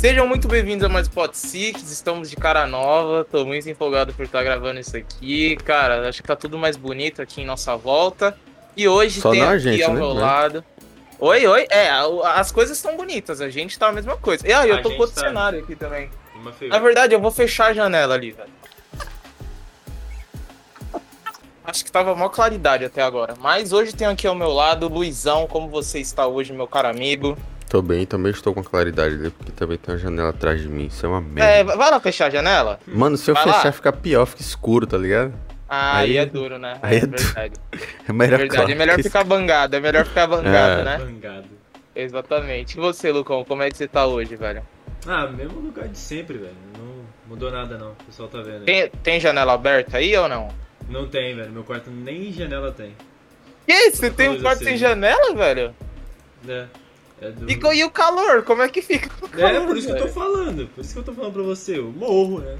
Sejam muito bem-vindos a mais Pod Six, estamos de cara nova, tô muito empolgado por estar gravando isso aqui, cara, acho que tá tudo mais bonito aqui em nossa volta, e hoje Só tem aqui gente, ao né? meu Né? lado... Oi, oi, é, as coisas estão bonitas, a gente tá a mesma coisa, e aí, eu A tô com outro tá- cenário aqui também, na verdade eu vou fechar a janela ali, velho. Acho que tava maior claridade até agora, mas hoje tem aqui ao meu lado, Luizão, como você está hoje, meu caro amigo? Tô bem, também estou com claridade ali, porque também tem uma janela atrás de mim. Isso é uma É, merda. vai lá fechar a janela? Mano, se eu vai lá. fechar fica pior, fica escuro, tá ligado? Ah, aí, Aí- é duro, né? aí é é verdade. É melhor verdade, claro é melhor ficar bangado, é melhor ficar bangado, É. né? Bangado. Exatamente. E você, Lucão, como é que você tá hoje, velho? Ah, mesmo lugar de sempre, velho. Não mudou nada não, o pessoal tá vendo. aí. Tem, tem janela aberta aí ou não? Não tem, velho. Meu quarto nem janela tem. Que isso? Você tem um quarto assim. sem janela, velho? É. É, do... E, e o calor? Como é que fica o calor, é por isso que eu tô velho? falando. Por isso que eu tô falando pra você. Eu morro, né?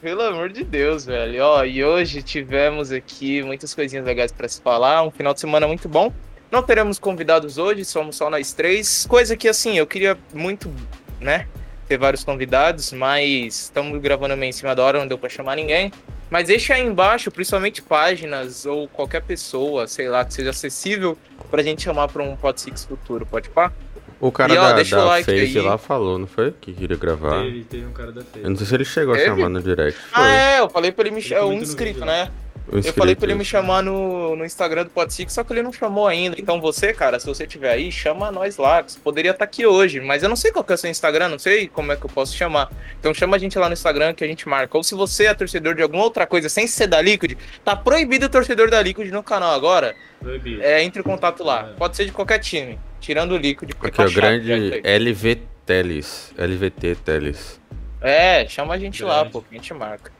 Pelo amor de Deus, velho. Ó, e hoje tivemos aqui muitas coisinhas legais pra se falar. Um final de semana muito bom. Não teremos convidados hoje, somos só nós três. Coisa que, assim, eu queria muito, né, ter vários convidados, mas estamos gravando meio em cima da hora, não deu pra chamar ninguém. Mas deixa aí embaixo, principalmente páginas ou qualquer pessoa, sei lá, que seja acessível pra gente chamar pra um Pod Six futuro, pode pá? O cara E, ó, da, deixa o da like Face aí. lá falou, não foi? Que queria gravar. Teve, teve um cara da Eu feira. não sei se ele chegou a Teve? chamar no direct. Foi. Ah, é, eu falei pra ele me chamar. É um inscrito, vídeo, né? O Eu falei pra ele me chamar no, no Instagram do Pod Six, só que ele não chamou ainda. Então você, cara, se você tiver aí, chama nós lá. Você poderia estar aqui hoje, mas eu não sei qual que é o seu Instagram, não sei como é que eu posso chamar. Então chama a gente lá no Instagram que a gente marca. Ou se você é torcedor de alguma outra coisa sem ser da Liquid, tá proibido o torcedor da Liquid no canal agora. Proibido. É, entre em contato lá. É. Pode ser de qualquer time, tirando o Liquid. porque Aqui, tá ó, chato grande aí. LV Teles. LVT Teles. É, chama a gente lá, Grande. pô, que a gente marca.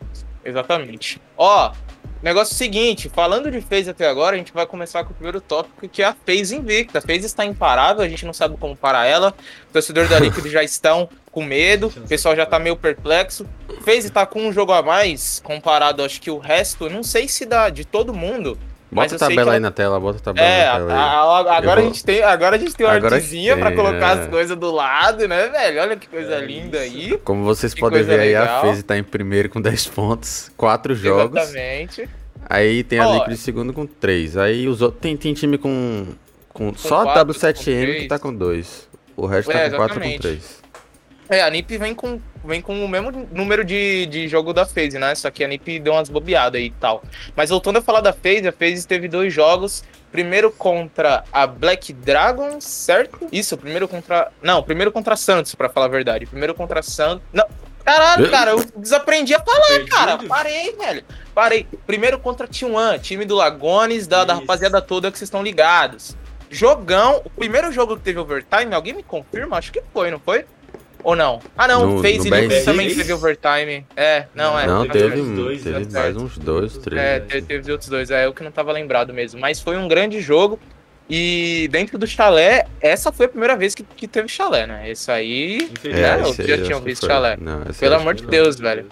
Exatamente. Ó, negócio seguinte, falando de FaZe até agora, a gente vai começar com o primeiro tópico, que é a FaZe invicta. A FaZe está imparável, a gente não sabe como parar ela. Torcedores da Liquid já estão com medo, o pessoal já tá meio perplexo. FaZe tá com um jogo a mais, comparado, acho que o resto, não sei se dá de todo mundo. Bota a tabela que aí na tela, bota a tabela É, na tela aí. a- agora, Eu a vou- gente tem, agora a gente tem uma Agora artezinha pra colocar é. as coisas do lado, né, velho? Olha que coisa É linda isso. aí. Como vocês Que podem ver aí, a legal. FaZe tá em primeiro com 10 pontos, 4 jogos. Exatamente. Aí tem a Liquid em segundo com 3. Aí os outros. Tem, tem time com. com só a quatro, W7M com que tá com 2. O resto É, tá com 4 com exatamente. 3. É, a NiP vem com, vem com o mesmo número de, de jogo da FaZe, né? Só que a NiP deu umas bobeadas aí e tal. Mas voltando a falar da FaZe, a FaZe teve dois jogos. Primeiro contra a Black Dragons, certo? Isso, primeiro contra... Não, primeiro contra a Santos, pra falar a verdade. Primeiro contra a Santos... Não, caralho, cara, eu desaprendi a falar, Perdido? cara. Parei, velho. Parei. Primeiro contra a T1, time do Lagones, da, da rapaziada toda que vocês estão ligados. Jogão, o primeiro jogo que teve overtime, alguém me confirma? Acho que foi, não foi? Ou não? Ah, não, No- o FaZe no Liquid BR6? também teve overtime. É, não, é. não, teve teve, dois, teve mais uns dois, três. É, teve, teve outros dois, é eu que não tava lembrado mesmo. Mas foi um grande jogo. E dentro do chalé, essa foi a primeira vez que, que teve chalé, né? Esse aí. Infelizmente. É, eu já tinha visto foi. chalé. Não, Pelo amor de não. Deus, velho.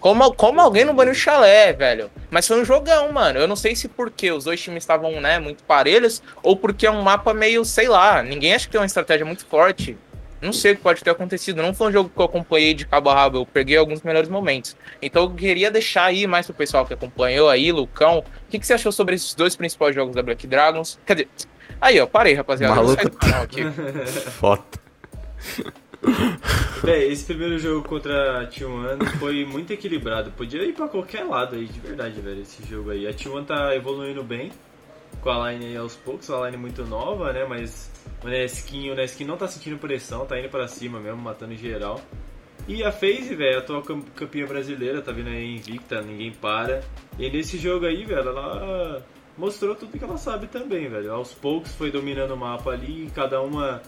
Como, como alguém não baniu o chalé, velho? Mas foi um jogão, mano. Eu não sei se porque os dois times estavam, né, muito parelhos, ou porque é um mapa meio, sei lá, ninguém acha que tem uma estratégia muito forte. Não sei o que pode ter acontecido. Não foi um jogo que eu acompanhei de cabo a rabo, eu peguei alguns melhores momentos. Então eu queria deixar aí mais pro pessoal que acompanhou aí, Lucão. O que, que você achou sobre esses dois principais jogos da Black Dragons? Quer dizer, aí ó, parei, rapaziada. Maluco. sair do canal aqui. Foto. Véi, esse primeiro jogo contra a T1 foi muito equilibrado. Podia ir pra qualquer lado aí, de verdade, velho, esse jogo aí. A T1 tá evoluindo bem com a line aí aos poucos, uma line muito nova, né? Mas o Neskin, o Neskin não tá sentindo pressão, tá indo pra cima mesmo, matando geral. E a FaZe, velho, a atual cam- campeã brasileira, tá vindo aí invicta, ninguém para. E nesse jogo aí, velho, ela mostrou tudo que ela sabe também, velho. Aos poucos foi dominando o mapa ali, cada uma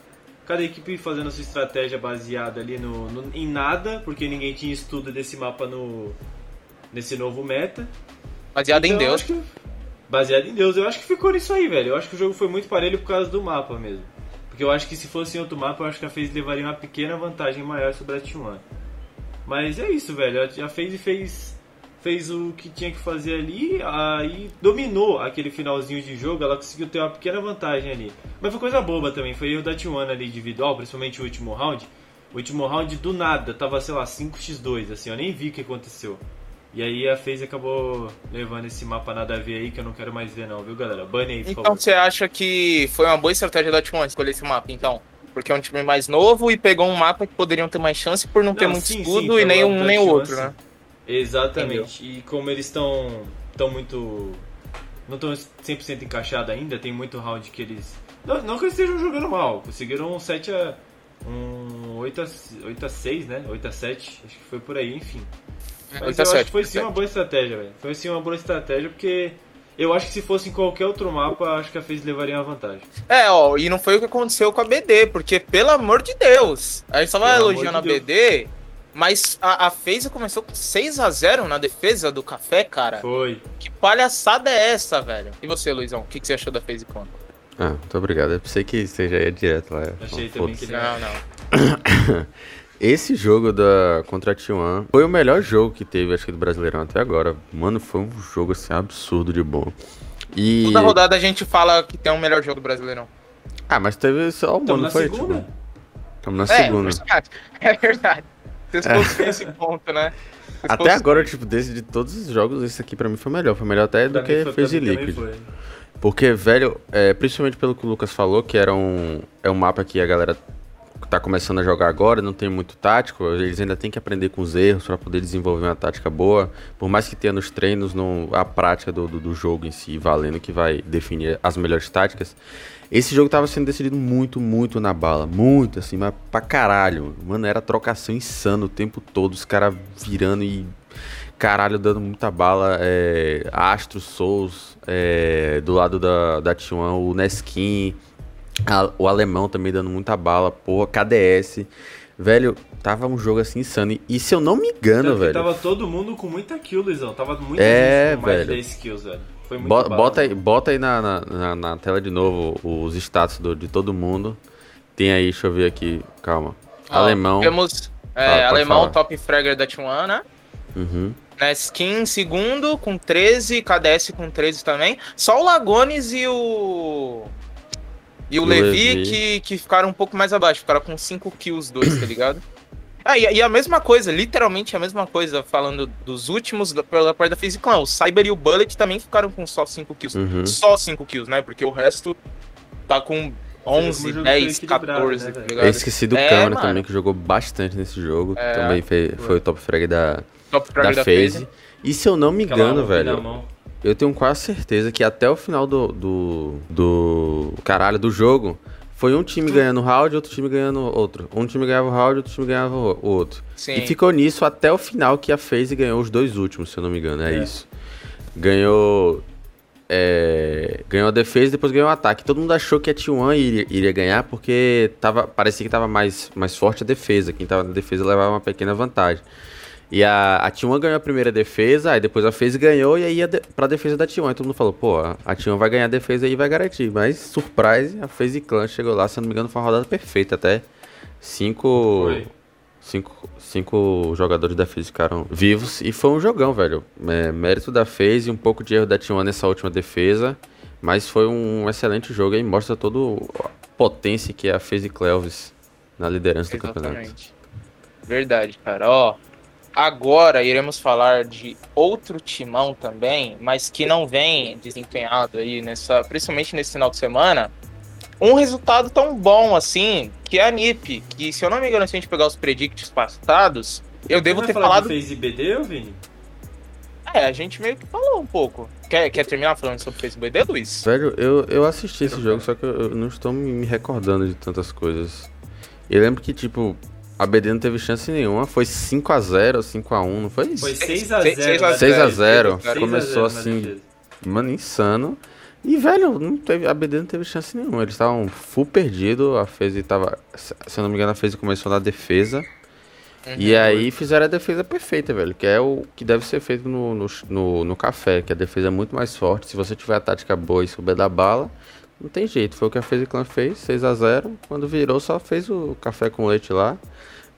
cada equipe fazendo a sua estratégia baseada ali no, no- em nada, porque ninguém tinha estudo desse mapa no nesse novo meta. Baseado em Então, eu Deus. acho que- baseado em Deus, eu acho que ficou nisso aí, velho. Eu acho que o jogo foi muito parelho por causa do mapa mesmo. Porque eu acho que se fosse em outro mapa, eu acho que a FaZe levaria uma pequena vantagem maior sobre a T1. Mas é isso, velho. A FaZe fez fez o que tinha que fazer ali, aí dominou aquele finalzinho de jogo, ela conseguiu ter uma pequena vantagem ali. Mas foi coisa boba também, foi erro da T1 ali individual, principalmente o último round, O último round do nada tava, sei lá, 5x2, assim, eu nem vi o que aconteceu. E aí a FaZe acabou levando esse mapa nada a ver aí que eu não quero mais ver não, viu galera? Bane aí, por Então favor. você acha que foi uma boa estratégia da T1 escolher esse mapa, então? Porque é um time mais novo e pegou um mapa que poderiam ter mais chance por não, ter Não, muito sim, escudo sim, e nem um nem o T1, outro, né? Exatamente. E como eles estão tão muito. Não estão 100% encaixados ainda, tem muito round que eles. Não, não que eles estejam jogando mal, conseguiram um 7 a. Um 8 a, 8 a 6, né? 8 a 7, acho que foi por aí, enfim. Mas 8 a eu 7, acho que foi sim 8 a uma boa estratégia, velho. Foi sim uma boa estratégia porque eu acho que se fosse em qualquer outro mapa, acho que a FaZe levaria uma vantagem. É, ó, e não foi o que aconteceu com a BD, porque, pelo amor de Deus, a gente tava elogiando de a BD, mas a, a FaZe começou com 6 a 0 na defesa do café, cara. Foi. Que palhaçada é essa, velho? E você, Luizão, o que, que você achou da FaZe Con? Ah, muito obrigado. Eu pensei que você já ia direto lá. Achei também que- Não, não. Esse jogo da contra a T1 foi o melhor jogo que teve, acho que do Brasileirão até agora. Mano, foi um jogo assim absurdo de bom. E Toda rodada a gente fala que tem o melhor jogo do Brasileirão. Ah, mas teve só o Tamo mano, na foi segunda. tipo. Tamo na É, segunda. verdade. É verdade. Vocês possuem esse ponto, né? Vocês Até agora, tipo, desse, de todos os jogos, esse aqui pra mim foi melhor. Foi melhor até do Pra mim que foi- fez Liquid. foi. Porque, velho, é, principalmente pelo que o Lucas falou, que era um, é um mapa que a galera tá começando a jogar agora, não tem muito tático, eles ainda têm que aprender com os erros pra poder desenvolver uma tática boa. Por mais que tenha nos treinos, não, a prática do, do, do jogo em si, valendo, que vai definir as melhores táticas. Esse jogo tava sendo decidido muito, muito na bala. Muito, assim, mas pra caralho. Mano, era trocação insana o tempo todo, os caras virando e caralho, dando muita bala. É, Astro, Souls, é, do lado da, da T1, o Neskin, a- o alemão também dando muita bala, porra, KDS. Velho, tava um jogo assim insano. E, se eu não me engano, velho. Tava todo mundo com muita kill, Luizão. Tava muita É, gente com mais velho. de 10 kills, velho. Foi muito Bo- bala. bota aí, bota aí na, na, na- na tela de novo os status do- de todo mundo. Tem aí, deixa eu ver aqui, calma. Ó, alemão. Temos é, pode alemão falar. top fragger da T1, né? Uhum. Neskin em segundo com 13, KDS com 13 também. Só o Lagones e o. E o o Levi, Levi. Que, que ficaram um pouco mais abaixo, ficaram com 5 kills dois, tá ligado? Ah, e, e a mesma coisa, literalmente a mesma coisa, falando dos últimos da- pela parte da Clan. O Cyber e o Bullet também ficaram com só 5 kills. Uhum. Só 5 kills, né? Porque o resto tá com 11, jogo foi 10, equilibrado, 14, né, tá ligado? Eu esqueci do É, câmera mano. também, que jogou bastante nesse jogo. É. também foi, foi o top frag da, Top fragger da da FaZe. FaZe. E se eu não me Aquela engano, na velho. Eu tenho quase certeza que até o final do, do, do caralho do jogo, foi um time ganhando round, outro time ganhando outro. Um time ganhava o round, outro time ganhava o outro. Sim. E ficou nisso até o final que a FaZe ganhou os dois últimos, se eu não me engano, é, É. isso. Ganhou. é, ganhou a defesa e depois ganhou o ataque. Todo mundo achou que a T1 iria, iria ganhar porque tava, parecia que tava mais, mais forte a defesa. Quem tava na defesa levava uma pequena vantagem. E a, a T1 ganhou a primeira defesa, aí depois a FaZe ganhou e aí ia de, pra defesa da T1. Aí todo mundo falou, pô, a a T1 vai ganhar a defesa e vai garantir. Mas, surprise, a FaZe Clan chegou lá, se eu não me engano, foi uma rodada perfeita até. Cinco. Foi. Cinco, cinco jogadores da FaZe ficaram vivos e foi um jogão, velho. É, mérito da FaZe, um pouco de erro da T1 nessa última defesa, mas foi um excelente jogo aí, mostra toda a potência que é a FaZe Clevis na liderança do campeonato. Exatamente. Verdade, cara. Ó, agora iremos falar de outro timão também, mas que não vem desempenhado aí nessa, principalmente nesse final de semana, um resultado tão bom assim, que é a NiP, que se eu não me engano, se a gente pegar os predicts passados, eu devo Vai ter falar falado. de FaZe BD, ô Vini? É, a gente meio que falou um pouco. Quer, quer terminar falando sobre o Facebook de Luiz? Velho, eu, eu assisti esse jogo, só que eu, eu não estou me me recordando de tantas coisas. Eu lembro que, tipo, a BD não teve chance nenhuma, foi 5x0, 5x1, não foi isso? Foi Seis- 6x0. seis- seis a 6 a 0, 0, Seis a começou zero na assim. Mano, insano. E, velho, não teve, a BD não teve chance nenhuma. Eles estavam full perdido. A FaZe tava. Se eu não me engano, a FaZe começou na defesa. E aí fizeram a defesa perfeita, velho. Que é o que deve ser feito no, no, no, no café. Que a defesa é muito mais forte. Se você tiver a tática boa e souber dar bala, não tem jeito. Foi o que a FaZe Clan fez, 6 a 0 Quando virou, só fez o café com leite lá.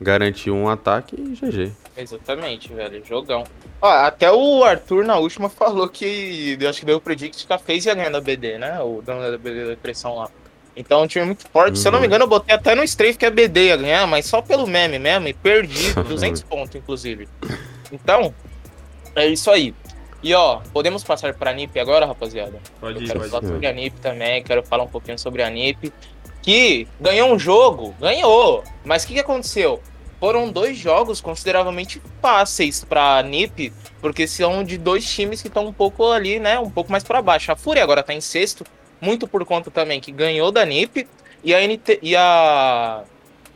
Garantiu um ataque e GG. Exatamente, velho. Jogão. Ó, até o Arthur na última falou que. Eu acho que deu o predict que a FaZe ia ganhar da BD, né? O dono da BD da pressão lá. Então um time muito forte. Uhum. Se eu não me uhum. engano, eu botei até no Strafe que a BD ia ganhar, mas só pelo meme mesmo, e perdi 200 pontos, inclusive. Então, é isso aí. E ó, podemos passar pra NIP agora, rapaziada? Pode ir, quero pode falar ir. sobre a NIP também, quero falar um pouquinho sobre a NIP. Que ganhou um jogo, ganhou. Mas o que, que aconteceu? Foram dois jogos consideravelmente fáceis pra NIP, porque são de dois times que estão um pouco ali, né? Um pouco mais para baixo. A Fúria agora tá em sexto, muito por conta também que ganhou da NIP, e a, NT, e a,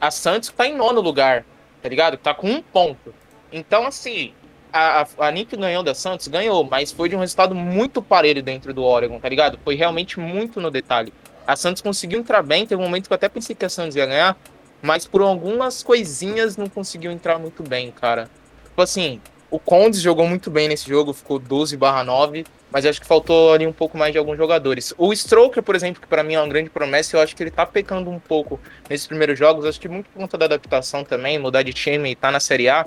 a Santos tá em nono lugar, tá ligado? Tá com um ponto. Então, assim, a, a, a NIP ganhou da Santos, ganhou, mas foi de um resultado muito parelho dentro do Oregon, tá ligado? Foi realmente muito no detalhe. A Santos conseguiu entrar bem, teve um momento que eu até pensei que a Santos ia ganhar, mas por algumas coisinhas não conseguiu entrar muito bem, cara. Tipo assim, o Condes jogou muito bem nesse jogo, ficou 12 barra 9, mas acho que faltou ali um pouco mais de alguns jogadores. O Stroker, por exemplo, que para mim é uma grande promessa, eu acho que ele tá pecando um pouco nesses primeiros jogos, acho que muito por conta da adaptação também, mudar de time e tá na Série A.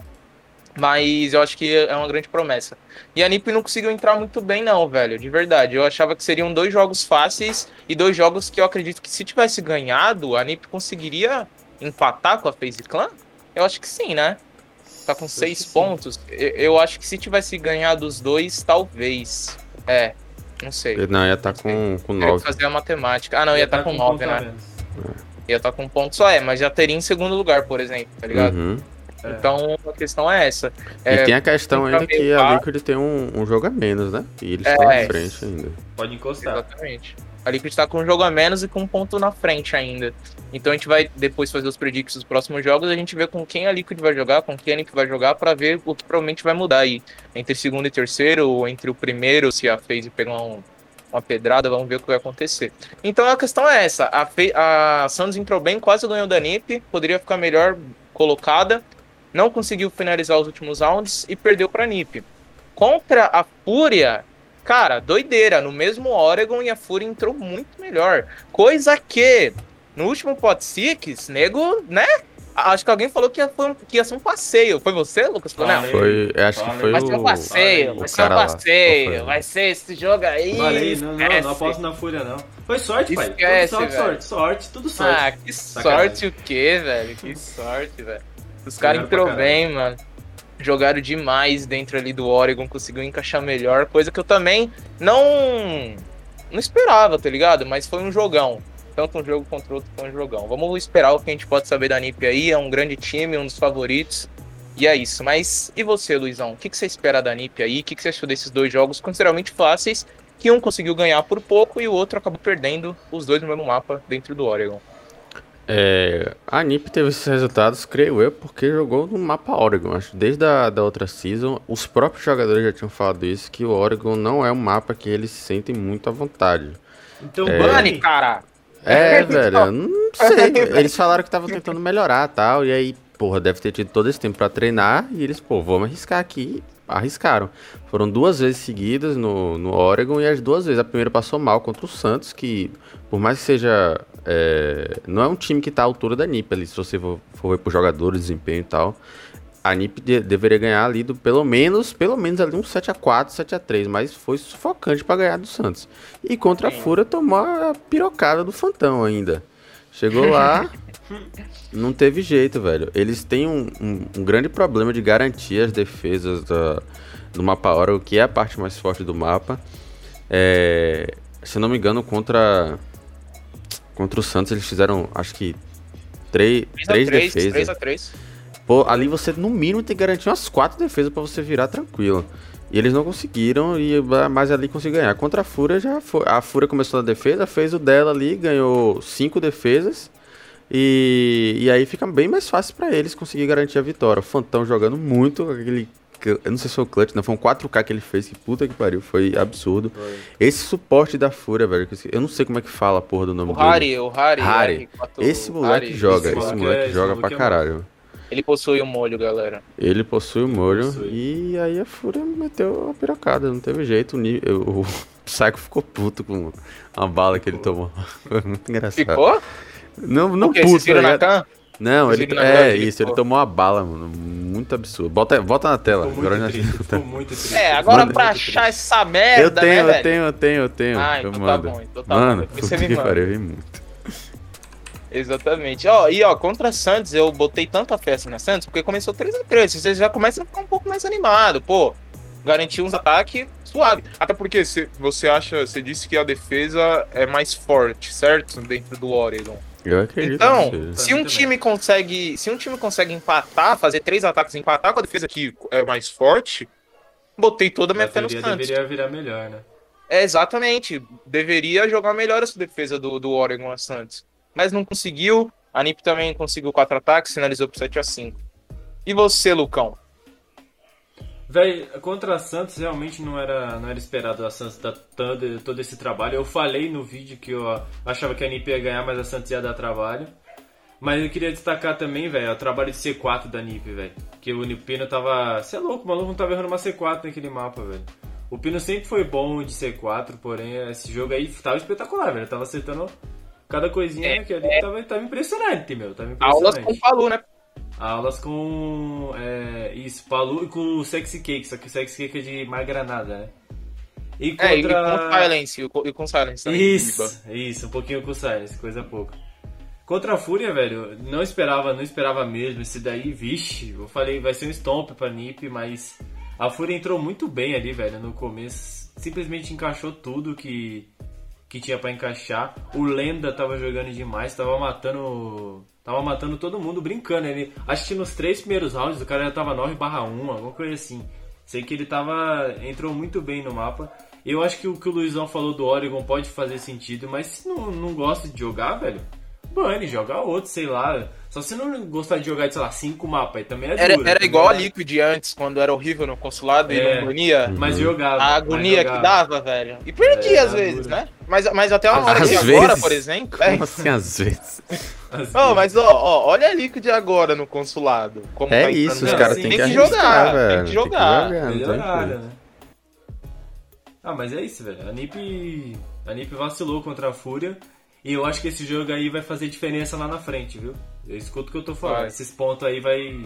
Mas eu acho que é uma grande promessa. E a NiP não conseguiu entrar muito bem, não, velho. De verdade. Eu achava que seriam dois jogos fáceis e dois jogos que eu acredito que se tivesse ganhado, a NiP conseguiria empatar com a FaZe Clan? Eu acho que sim, né? Tá com seis pontos. Eu acho que se tivesse ganhado os dois, talvez. É, não sei. Não, ia estar tá com, com nove. fazer a matemática. Ah, não, ia estar tá com, com nove, né? Ia estar tá com ponto só, é, mas já teria em segundo lugar, por exemplo, tá ligado? Uhum. É. Então a questão é essa. E é, tem a questão ainda que a Liquid tem um, um, jogo a menos, né? E eles estão é, na frente ainda. Pode encostar. Exatamente. A Liquid está com um jogo a menos e com um ponto na frente ainda. Então a gente vai depois fazer os predicts dos próximos jogos, a gente vê com quem a Liquid vai jogar, com quem a Liquid vai jogar, para ver o que provavelmente vai mudar aí. Entre segundo e terceiro, ou entre o primeiro, se a FaZe pegar um, uma pedrada, vamos ver o que vai acontecer. Então a questão é essa: a, Fe a Santos entrou bem, quase ganhou da NiP, poderia ficar melhor colocada, não conseguiu finalizar os últimos rounds e perdeu para a NiP. Contra a Fúria, cara, doideira. No mesmo Oregon e a Fúria entrou muito melhor. Coisa que no último Pot Six, nego, né? Acho que alguém falou que ia, foi, que ia ser um passeio. Foi você, Lucas? Não, foi, acho que foi vai ser um passeio, vai ser um passeio, vai ser esse jogo aí. Falei, não, não, não aposto na Fúria, não. Foi sorte, pai. Esquece, sorte, velho. sorte, sorte, tudo sorte. Ah, que Sacanagem. sorte o quê, velho? Que sorte, velho. Os caras entrou bem, mano. Jogaram demais dentro ali do Oregon, conseguiu encaixar melhor, coisa que eu também não não esperava, tá ligado? Mas foi um jogão tanto um jogo contra o outro foi um jogão. Vamos esperar o que a gente pode saber da NiP aí. É um grande time, um dos favoritos. E é isso. Mas e você, Luizão? O que, você espera da NiP aí? O que, você achou desses dois jogos consideravelmente fáceis? Que um conseguiu ganhar por pouco e o outro acabou perdendo os dois no mesmo mapa dentro do Oregon. É, a NiP teve esses resultados, creio eu, porque jogou no mapa Oregon. Acho desde a da outra season, os próprios jogadores já tinham falado isso, que o Oregon não é um mapa que eles se sentem muito à vontade. Então, é... bane, cara! É, velho, não sei. Eles falaram que estavam tentando melhorar tal. E aí, porra, deve ter tido todo esse tempo pra treinar. E eles, pô, vamos arriscar aqui. Arriscaram. Foram duas vezes seguidas no, no Oregon e as duas vezes. A primeira passou mal contra o Santos, que por mais que seja. É, não é um time que tá à altura da NIP ali, se você for, for ver por jogadores, desempenho e tal a NiP de, deveria ganhar ali do, pelo menos, pelo menos ali um 7 a 4, 7 a 3, mas foi sufocante para ganhar do Santos. E contra a Fúria tomou a pirocada do Fantão ainda. Chegou lá, não teve jeito, velho. Eles têm um, um, um, grande problema de garantir as defesas da, do mapa hora, o que é a parte mais forte do mapa. É, se não me engano, contra contra o Santos eles fizeram, acho que, 3, 3, 3 defesas. 3 a 3. Pô, ali você no mínimo tem que garantir umas quatro defesas para você virar tranquilo. E eles não conseguiram, e mas ali conseguiu ganhar. Contra a Fúria já foi. A Fúria começou na defesa, fez o dela ali, ganhou cinco defesas. E, e aí fica bem mais fácil para eles conseguir garantir a vitória. O Fantão jogando muito, aquele. Eu não sei se foi o clutch, não. Foi um 4K que ele fez, que puta que pariu, foi absurdo. Foi. Esse suporte da Fúria, velho, eu não sei como é que fala a porra do nome o dele. Harry, o Harry. Harry. Esse moleque Harry. joga, esse, esse moleque é, joga pra é caralho. Ele possui o um molho, galera. Ele possui o um molho possui. e aí a Fúria meteu a pirocada, não teve jeito. O, o Psycho ficou puto com a bala que ele tomou. Foi muito engraçado. Ficou? Não, não puto, tá Não, ele, é isso, ele tomou a bala, mano. Muito absurdo. Bota, bota na tela. agora muito triste, ficou muito triste. É, agora mano, pra achar essa merda, eu tenho, né, eu tenho, eu tenho, eu tenho. Ah, eu então tá mando. bom, então tá mano, bom. Você me manda. Pariu, muito. Exatamente. Ó, e ó, contra Santos, eu botei tanta festa na Santos, porque começou 3x3. Você já começa a ficar um pouco mais animado. Pô, garantiu uns ataques suave. Até porque cê, você acha, você disse que a defesa é mais forte, certo? Dentro do Oregon. Eu acredito. Então, seja. se um time consegue, se um time consegue empatar, fazer três ataques e empatar com a defesa que é mais forte, botei toda a minha fé no teoria Santos. deveria virar melhor, né? É, exatamente. Deveria jogar melhor essa defesa do, do Oregon a Santos. Mas não conseguiu. A NIP também conseguiu quatro ataques, finalizou por 7 a 5 E você, Lucão? Véi, contra a Santos realmente não era, não era esperado a Santos dar todo, todo esse trabalho. Eu falei no vídeo que eu achava que a NIP ia ganhar, mas a Santos ia dar trabalho. Mas eu queria destacar também, velho, o trabalho de C4 da NIP, velho. Que o Pino tava. Você é louco, o maluco não tava errando uma C4 naquele mapa, velho. O Pino sempre foi bom de C4, porém esse jogo aí tava espetacular, velho. Tava acertando cada coisinha É, que ali tava, tava impressionante, meu. Tava Aulas impressionante. com o Palu, né? Aulas com. É, isso, Palu e com o Sexy Cake, só que o Sexy Cake é de Mar Granada, né? E contra. É, e com Silence. E com, e com Silence também. Isso, isso, um pouquinho com o Silence, coisa pouca. Contra a Fúria, velho, não esperava, não esperava mesmo. Esse daí, vixe, eu falei, vai ser um stomp pra Nip, mas a Fúria entrou muito bem ali, velho, no começo. Simplesmente encaixou tudo que, que tinha pra encaixar. O Lenda tava jogando demais, tava matando. Tava matando todo mundo brincando. Ele, acho que nos três primeiros rounds o cara já tava 9 barra 1, alguma coisa assim. Sei que ele tava. entrou muito bem no mapa. Eu acho que o que o Luizão falou do Oregon pode fazer sentido, mas se não, não gosta de jogar, velho, bane, joga outro, sei lá. Só se não gostar de jogar, sei lá, cinco mapas, aí também é Era, duro. era também igual a é- Liquid antes, quando era horrível no consulado e É. não bania. Mas jogava. A agonia que jogava. dava, velho. E perdia É, às vezes, dura. né? Mas, mas até uma hora Às de agora, vezes? por exemplo. É. Como assim, às vezes? Não, vezes. mas ó, ó, olha a Liquid agora no consulado. Como É tá isso, os Não, caras sim, têm tem que, que jogar, velho. tem que jogar. não tem Melhoraram, jeito. né? Ah, mas é isso, velho. A NiP, a NiP vacilou contra a Fúria. E eu acho que esse jogo aí vai fazer diferença lá na frente, viu? Eu escuto o que eu tô falando. Vai. Esses pontos aí vai.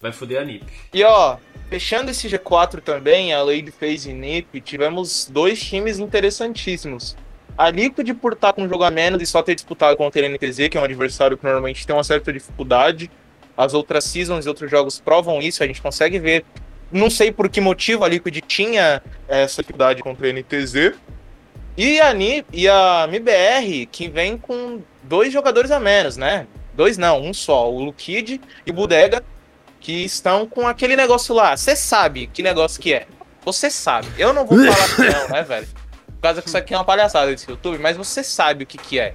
Vai foder a NiP. E ó, fechando esse G4 também, a Lady FaZe e NiP, tivemos dois times interessantíssimos. A Liquid por estar com um jogo a menos e só ter disputado contra a NTZ, que é um adversário que normalmente tem uma certa dificuldade. As outras seasons e outros jogos provam isso, a gente consegue ver. Não sei por que motivo a Liquid tinha essa dificuldade contra a NTZ. E a, NiP, e a MBR, que vem com dois jogadores a menos, né? Dois não, um só. O Lukid e o Bodega, que estão com aquele negócio lá. Você sabe que negócio que é. Você sabe. Eu não vou falar que não, né, velho? Por causa que isso aqui é uma palhaçada desse YouTube, mas você sabe o que que é.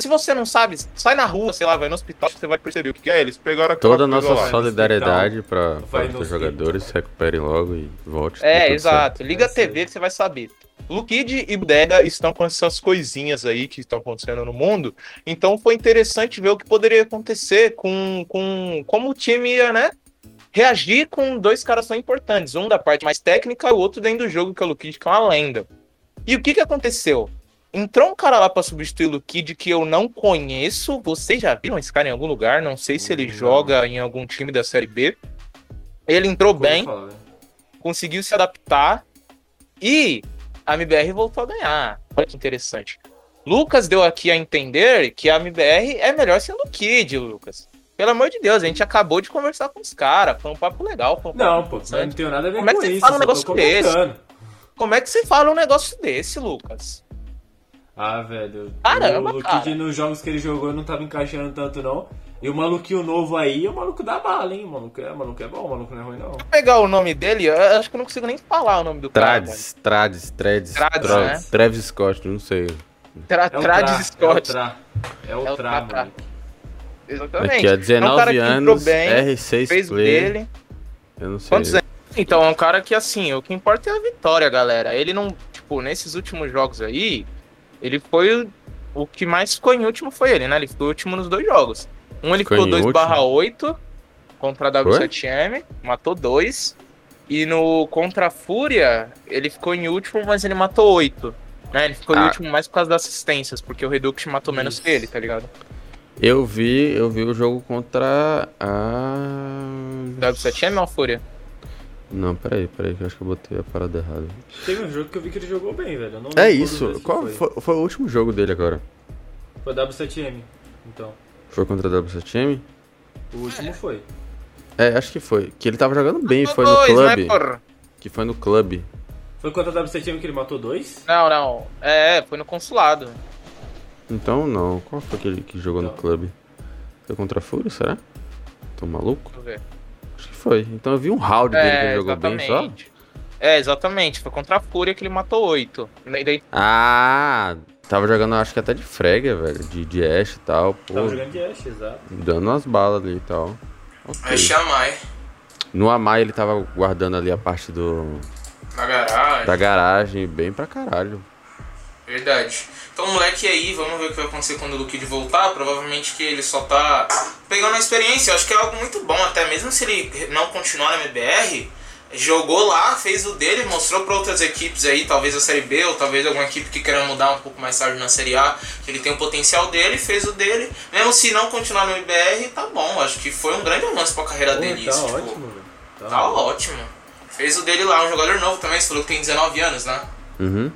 Se você não sabe, sai na rua, sei lá, vai no hospital, você vai perceber o que é. Eles pegaram aquela Toda a nossa lá. solidariedade para Vai os jogadores se recuperem logo e volte. É, exato. Liga a. TV que você vai saber. Lukid e Bodega estão com essas coisinhas aí que estão acontecendo no mundo. Então foi interessante ver o que poderia acontecer com, com como o time ia, né? Reagir com dois caras tão importantes. Um da parte mais técnica, o outro dentro do jogo, que é o Lukid, que é uma lenda. E o que que aconteceu? Entrou um cara lá pra substituir o Lukid que eu não conheço. Vocês já viram esse cara em algum lugar? Não sei se ele Não. joga em algum time da Série B. Ele entrou Como bem falo, velho. conseguiu se adaptar e a MBR voltou a ganhar. Olha que interessante. Lucas deu aqui a entender que a MBR é melhor sendo o Kid, Lucas. Pelo amor de Deus, a gente acabou de conversar com os caras. Foi um papo legal. Um papo Não, pô, não tenho nada a ver Como é com que você isso. fala um negócio desse? Como é que você fala um negócio desse, Lucas? Ah, velho. Caramba, o Luke cara. nos jogos que ele jogou não tava encaixando tanto, não. E o maluquinho novo aí é o maluco da bala, hein? O maluco é, o maluco é bom, o maluco não é ruim, não. Vou pegar o nome dele, eu acho que eu não consigo nem falar o nome do cara. Trades, Trades, Trades, Trades, Tra- né? Travis Scott, não sei. Tra É o Trades Tra, Scott. É o Tra. É o É o Tra, Tra, Tra. Exatamente. Aqui, há é um 19 cara que entrou anos, bem, R6 fez o player, dele. eu não sei. Quantos anos? Então, é um cara que, assim, o que importa é a vitória, galera. Ele não, tipo, nesses últimos jogos aí, ele foi o, que mais ficou em último foi ele, né? Ele ficou último nos dois jogos. Um ele Ficou ficou em 2 último? barra 8 contra a W7M, matou dois. E no contra a Fúria, ele ficou em último, mas ele matou oito. Né? Ele ficou em Ah. último mais por causa das assistências, porque o Redux matou menos Isso. que ele, tá ligado? Eu vi, eu vi o jogo contra a... W7M ou a Fúria? Não, peraí, peraí, que eu acho que eu botei a parada errada. Teve um jogo que eu vi que ele jogou bem, velho. É isso, qual foi? foi, foi o último jogo dele agora? Foi W7M. Então. Foi contra a W7M? O último foi. É, acho que foi. Que ele tava jogando bem, foi no né, clube. porra? Que foi no clube. Foi contra a W7M que ele matou dois? Não, não. É, foi no consulado. Então não. Qual foi aquele que jogou no Então. clube? Foi contra a Fúria, será? Tô maluco? Deixa eu ver. Foi. Então eu vi um round dele que ele É, jogou bem só. É, exatamente. Foi contra a Fúria que ele matou oito. Daí Ah, tava jogando acho que até de frega, velho. De, de Ashe e tal. Pô, Tava jogando de Ashe, exato. dando umas balas ali e tal. Ok. Aí chamai. No Amai ele tava guardando ali a parte do Na garagem. da garagem, bem pra caralho. Verdade. Então, moleque aí, vamos ver o que vai acontecer quando o Luquid voltar. Provavelmente que ele só tá pegando a experiência. Eu acho que é algo muito bom, até mesmo se ele não continuar na MBR. Jogou lá, fez o dele, mostrou para outras equipes aí, talvez a Série B ou talvez alguma equipe que queira mudar um pouco mais tarde na Série A, que ele tem o potencial dele, fez o dele. Mesmo se não continuar no MBR, tá bom. Acho que foi um grande avanço pra carreira Pô, dele. tá isso, tipo, ótimo, velho. Tá, Tá ótimo. Fez o dele lá, um jogador novo também, você falou que tem 19 anos, né? Uhum.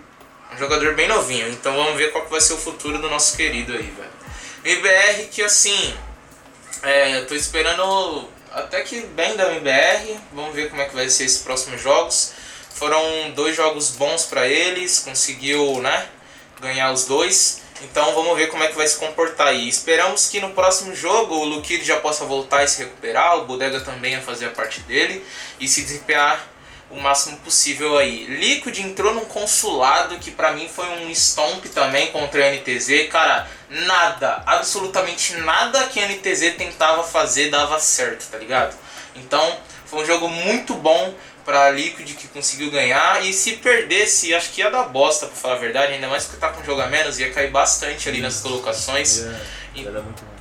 Um jogador bem novinho. Então vamos ver qual vai ser o futuro do nosso querido aí, velho. MBR que assim. É, eu tô esperando até que bem da MBR. Vamos ver como é que vai ser esses próximos jogos. Foram dois jogos bons pra eles. Conseguiu, né? Ganhar os dois. Então vamos ver como é que vai se comportar aí. Esperamos que no próximo jogo o Luquid já possa voltar e se recuperar. O Bodega também a fazer a parte dele. E se desempenhar o máximo possível aí. Liquid entrou num consulado que pra mim foi um stomp também contra a NTZ. Cara, nada, absolutamente nada que a NTZ tentava fazer dava certo, tá ligado? Então, foi um jogo muito bom pra Liquid que conseguiu ganhar. E se perdesse, acho que ia dar bosta, pra falar a verdade. Ainda mais porque tá com um jogo a menos, ia cair bastante ali nas colocações Ia, ia dar muito bom.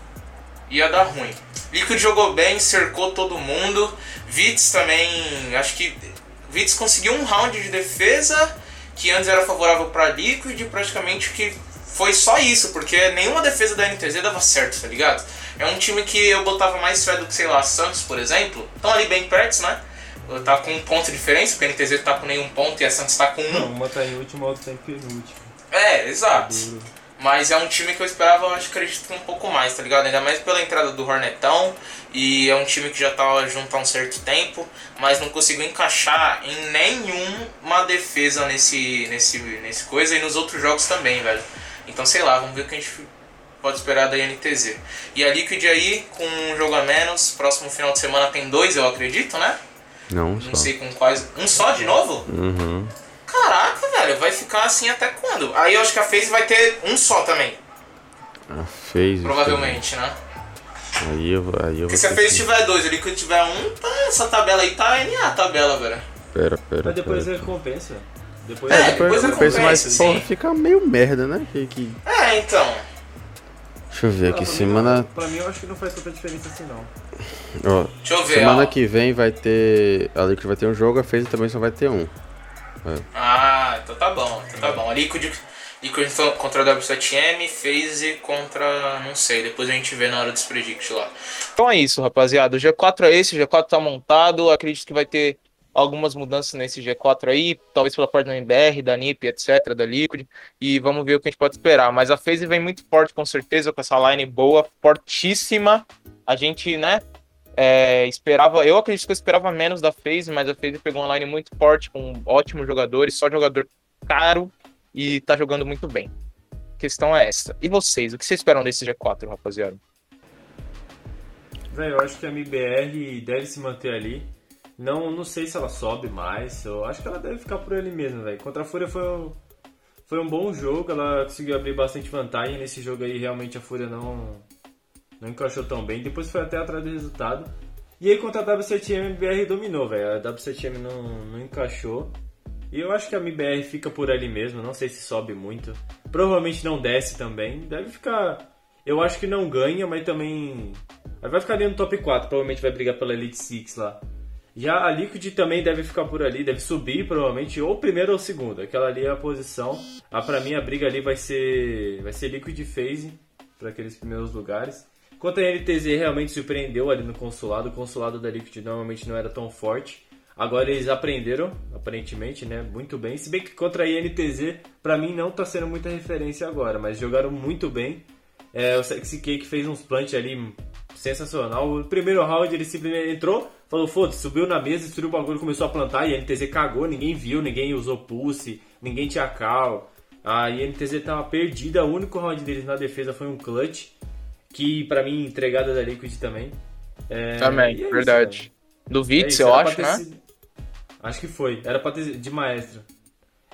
ia dar ruim. Liquid jogou bem, cercou todo mundo. Vitz também, acho que Vitz conseguiu um round de defesa que antes era favorável para Liquid, praticamente que foi só isso, porque nenhuma defesa da NTZ dava certo, tá ligado? É um time que eu botava mais fé do que, sei lá, Santos, por exemplo. Estão ali bem perto, né? Tá com um ponto de diferença, porque a NTZ tá com nenhum ponto e a Santos tá com um. Não, uma tá em último, a outra tá em penúltimo. É, exato. Mas é um time que eu esperava, eu acho, acredito um pouco mais, tá ligado? Ainda mais pela entrada do Hornetão. E é um time que já tá junto há um certo tempo, mas não conseguiu encaixar em nenhuma defesa nesse, nesse, nesse coisa e nos outros jogos também, velho. Então sei lá, vamos ver o que a gente pode esperar da NTZ. E a Liquid aí, com um jogo a menos, próximo final de semana tem dois, eu acredito, né? Não, Não só. sei com quais. Um só de novo? Uhum. Caraca, velho, vai ficar assim até quando? Aí eu acho que a FaZe vai ter um só também. A FaZe. Provavelmente, né? Aí eu, vou- aí eu vou Porque se a FaZe que- tiver dois, o Liquid tiver um, tá, essa tabela aí tá NA a tabela, velho. Pera, pera. Mas depois pera. recompensa. Depois É, É, depois depois, depois recompensa, mas porra, fica meio merda, né? Que, que... É, então. Deixa eu ver Ah, aqui, pra mim, semana. Pra mim eu acho que não faz tanta diferença assim não. Ó, Deixa eu ver, semana ó. que vem vai ter. A Liquid vai ter um jogo, a FaZe também só vai ter um. Ah, então tá bom, então tá bom. Liquid, Liquid contra a W7M, FaZe contra. não sei, depois a gente vê na hora dos predicts lá. Então é isso, rapaziada. O G4 é esse, o G4 tá montado. Acredito que vai ter algumas mudanças nesse G4 aí, talvez pela parte da MBR, da NiP, etc, da Liquid, e vamos ver o que a gente pode esperar. Mas a FaZe vem muito forte, com certeza, com essa line boa, fortíssima. A gente, né, é, esperava, eu acredito que eu esperava menos da FaZe, mas a FaZe pegou uma line muito forte, com ótimos jogadores, só jogador caro, e tá jogando muito bem. A questão é essa. E vocês, o que vocês esperam desse G4, rapaziada? Velho, eu acho que a MBR deve se manter ali. Não, não sei se ela sobe mais. Eu acho que ela deve ficar por ali mesmo, velho. Contra a Fúria foi foi um bom jogo. Ela conseguiu abrir bastante vantagem. Nesse jogo aí, realmente, a Fúria não, não encaixou tão bem. Depois foi até atrás do resultado. E aí, contra a W7M, a MBR dominou, velho. A W7M não, não encaixou. E eu acho que a MBR fica por ali mesmo. Não sei se sobe muito. Provavelmente não desce também. Deve ficar... Eu acho que não ganha, mas também... Vai ficar ali no top 4. Provavelmente vai brigar pela Elite Six lá. Já a Liquid também deve ficar por ali, deve subir provavelmente, ou primeiro ou segundo. Aquela ali é a posição. Ah, pra mim a briga ali vai ser vai ser Liquid e FaZe para aqueles primeiros lugares. Quanto a NTZ realmente surpreendeu ali no consulado, o consulado da Liquid normalmente não era tão forte. Agora eles aprenderam, aparentemente, né, muito bem. Se bem que contra a INTZ, pra mim não tá sendo muita referência agora, mas jogaram muito bem. É, o Sexy Cake fez uns plant ali sensacional. O primeiro round ele simplesmente entrou, falou, foda subiu na mesa, destruiu o bagulho, começou a plantar e a NTZ cagou, ninguém viu, ninguém usou pulse, ninguém tinha cal. A INTZ tava perdida, o único round deles na defesa foi um clutch, que para mim entregada da Liquid também. É, também, é verdade. Isso, Do Vitz, é eu acho, né? Sido... Acho que foi. Era pra ter de maestro.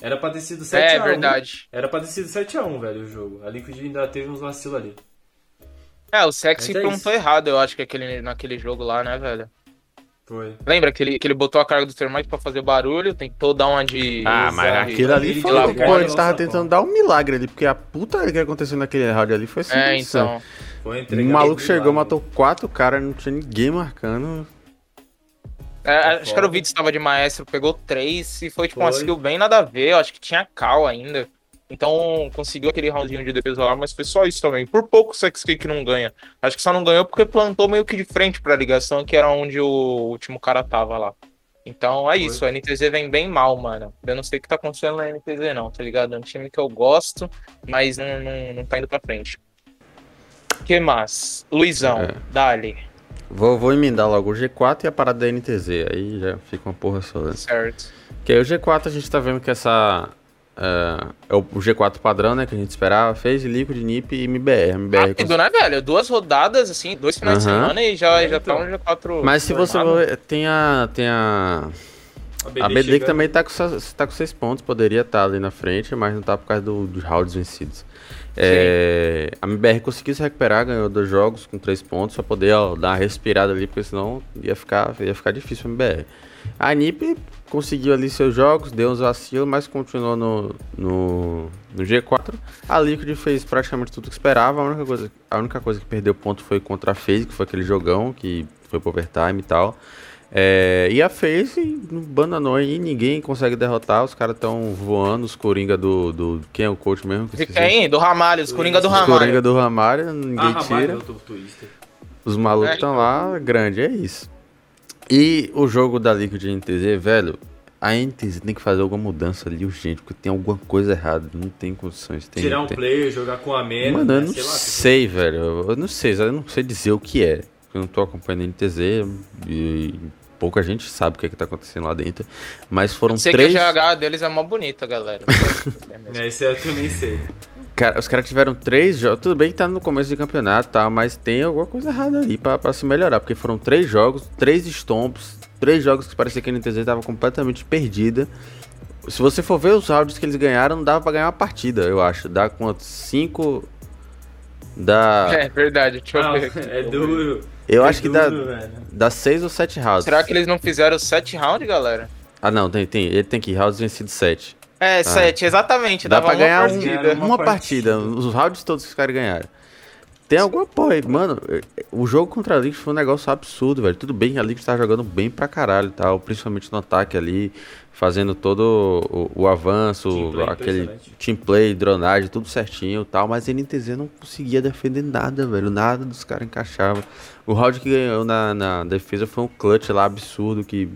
Era pra ter sido 7x1. É, verdade. Era pra ter sido 7x1, velho, o jogo. A Liquid ainda teve uns vacilos ali. É, o Sexy é plantou errado, eu acho que aquele, naquele jogo lá, né, velho? Foi. Lembra que ele, que ele botou a carga do termite pra fazer barulho, tentou dar uma de. Ah, mas aquilo ali foi. Pô, ele tava tentando dar um milagre ali, porque a puta que aconteceu naquele round ali foi assim. É, então. Foi o maluco chegou, matou quatro caras, não tinha ninguém marcando. É, acho que era o vídeo estava de maestro, pegou três e foi tipo foi. uma skill bem nada a ver. Eu acho que tinha cal ainda. Então conseguiu aquele roundinho de defesa lá, mas foi só isso também. Por pouco o Sex Kick não ganha. Acho que só não ganhou porque plantou meio que de frente pra ligação, que era onde o último cara tava lá. Então é foi. isso, a NTZ vem bem mal, mano. Eu não sei o que tá acontecendo na NTZ, não, tá ligado? É um time que eu gosto, mas não, não, não tá indo pra frente. Que mais? Luizão, é. Dali. Vou, vou emendar logo o G4 e a parada da NTZ, aí já fica uma porra só. Né? Certo. Que aí o G4 a gente tá vendo que essa Uh, é o G4 padrão, né, que a gente esperava, fez Liquid, NiP e MBR. MBR Rápido, cons... né, velho? Duas rodadas, assim, dois finais de semana e já, é, já tá então. tá um G4 Mas se você for, tem a... Tem a... A BD, a BD que também tá com, tá com seis pontos, poderia estar tá ali na frente, mas não tá por causa do, dos rounds vencidos. É, a MBR conseguiu se recuperar, ganhou dois jogos com três pontos, pra poder ó, dar uma respirada ali, porque senão ia ficar, ia ficar difícil a MBR. A NiP conseguiu ali seus jogos, deu uns vacilos, mas continuou no, no, no, G4. A Liquid fez praticamente tudo que esperava. A única, coisa, a única coisa que perdeu ponto foi contra a FaZe, que foi aquele jogão que foi pro overtime e tal. É, e a FaZe bandanou aí, ninguém consegue derrotar. Os caras estão voando, os Coringa do, do. Quem é o coach mesmo? De quem? Do Ramalho, os Coringa do Ramalho. Os Coringa do Ramalho, ninguém ah, tira. Ramalho, os malucos estão é. lá, grande, é isso. E o jogo da Liquid NTZ, velho, a NTZ tem que fazer alguma mudança ali urgente, porque tem alguma coisa errada, não tem condições. Tem, Tirar um tem... player, jogar com a menos. Mano, né? eu não sei, lá, sei velho. Eu não sei, eu não sei dizer o que é. Eu não tô acompanhando a NTZ e pouca gente sabe o que, é que tá acontecendo lá dentro. Mas foram eu sei três. que a GH deles é mó bonita, galera. é, isso eu também sei. Cara, os caras tiveram três jogos. Tudo bem que tá no começo do campeonato, tá? Mas tem alguma coisa errada ali pra, pra se melhorar. Porque foram três jogos, três stomps, três jogos que parecia que a NTZ tava completamente perdida. Se você for ver os rounds que eles ganharam, não dava pra ganhar uma partida, eu acho. Dá quanto? Cinco. Dá. É verdade, deixa eu ah, ver. É duro. Eu é acho que duro, dá, dá seis ou sete rounds. Será que eles não fizeram sete rounds, galera? Ah, não, tem, tem. Ele tem que rounds vencidos sete. É, ah. sete, exatamente. Dá pra ganhar partida. Um, uma, partida. Os rounds todos que os caras ganharam. Tem alguma porra aí, mano. O jogo contra a Liquid foi um negócio absurdo, velho. Tudo bem que a Liquid tá jogando bem pra caralho tal, principalmente no ataque ali, fazendo todo o, o avanço, team play, aquele team play, dronagem, tudo certinho tal, mas a NTZ não conseguia defender nada, velho. Nada dos caras encaixava. O round que ganhou na, na defesa foi um clutch lá absurdo que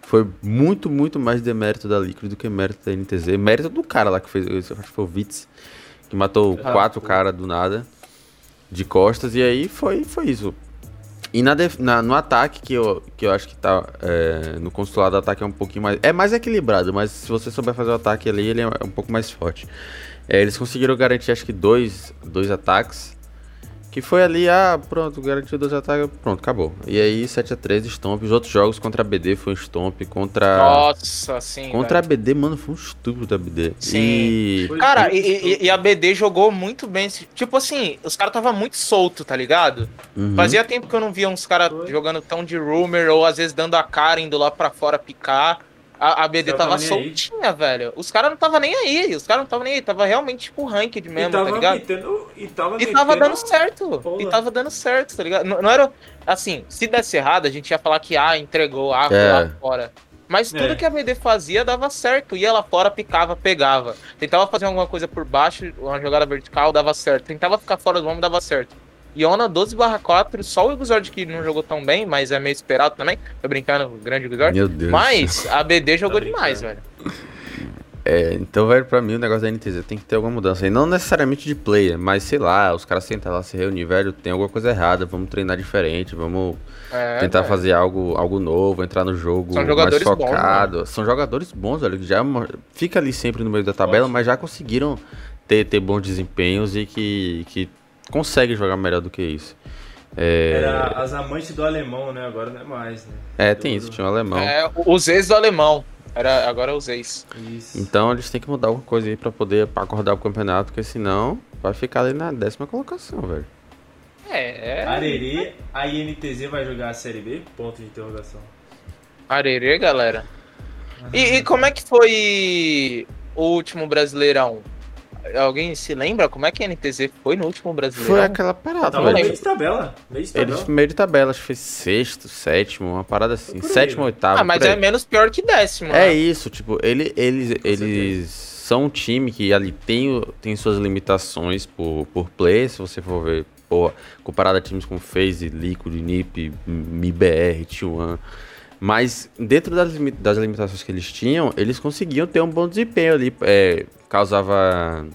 foi muito, muito mais demérito da Liquid do que mérito da NTZ. Mérito do cara lá que fez, eu acho que foi o Vitz, que matou ah, quatro caras do nada, de costas, e aí foi, foi isso. E na, def, na, no ataque, que eu, que eu acho que tá. É, no consulado do ataque é um pouquinho mais. É mais equilibrado, mas se você souber fazer o ataque ali, ele é um pouco mais forte. É, eles conseguiram garantir, acho que, dois, dois ataques. Que foi ali, ah, pronto, garantiu dois ataques, pronto, acabou. E aí 7x3 Stomp. Os outros jogos contra a BD foi um Stomp, contra. Nossa, sim. Contra velho. a BD, mano, foi um estupro da BD. Sim. E... Cara, e, e, e, a BD jogou muito bem. Tipo assim, os caras tava muito solto, tá ligado? Uhum. Fazia tempo que eu não via uns caras jogando tão de rumor, ou às vezes dando a cara, indo lá pra fora picar. A, a BD tava, tava soltinha, velho. Os caras não tava nem aí. Os caras não tava nem aí. Tava realmente tipo ranked mesmo, tá ligado? Metendo, e tava, e tava dando certo. Porra. E tava dando certo, tá ligado? Não, não, era. Assim, se desse errado, a gente ia falar que ah, entregou, ah, é. lá fora. Mas tudo é. que a BD fazia dava certo. Ia lá fora, picava, pegava. Tentava fazer alguma coisa por baixo, uma jogada vertical, dava certo. Tentava ficar fora do homem, dava certo. Iona 12 4, só o Iguzord que não jogou tão bem, mas é meio esperado também. Tô brincando, grande Iguzord. Meu Deus. Mas a BD jogou tá demais, velho. É, então, velho, pra mim o negócio da NTZ tem que ter alguma mudança aí. Não necessariamente de player, mas sei lá, os caras sentam lá, se reunir, velho, tem alguma coisa errada, vamos treinar diferente, vamos É, tentar velho. fazer algo, algo novo, entrar no jogo São mais jogadores bons, focado. São jogadores bons, velho, que já fica ali sempre no meio da tabela, Ótimo. mas já conseguiram ter, ter bons desempenhos e que, que conseguem jogar melhor do que isso. É, Era as amantes do alemão, né? Agora não é mais, né? é Do- tem isso, do- tinha um alemão. É, os ex do alemão. Era, agora é os ex. Isso. Então eles têm que mudar alguma coisa aí pra poder acordar o campeonato, porque senão vai ficar ali na décima colocação, velho. É, é. Arerê, a INTZ vai jogar a Série B? Ponto de interrogação. Arerê, galera. E, e como é que foi o último Brasileirão? Alguém se lembra como é que a NTZ foi no último Brasileirão? Foi aquela parada, Tava meio de tabela. Meio de tabela. Eles meio de tabela, acho que foi sexto, sétimo, uma parada assim. Sétimo, né? oitavo. Ah, mas é menos pior que décimo, É né? isso, tipo, ele, eles, eles são um time que ali tem, tem suas limitações por, por play, se você for ver, pô, comparado a times como FaZe, Liquid, NiP, MIBR, T1. Mas dentro das, das limitações que eles tinham, eles conseguiam ter um bom desempenho ali. é, causava.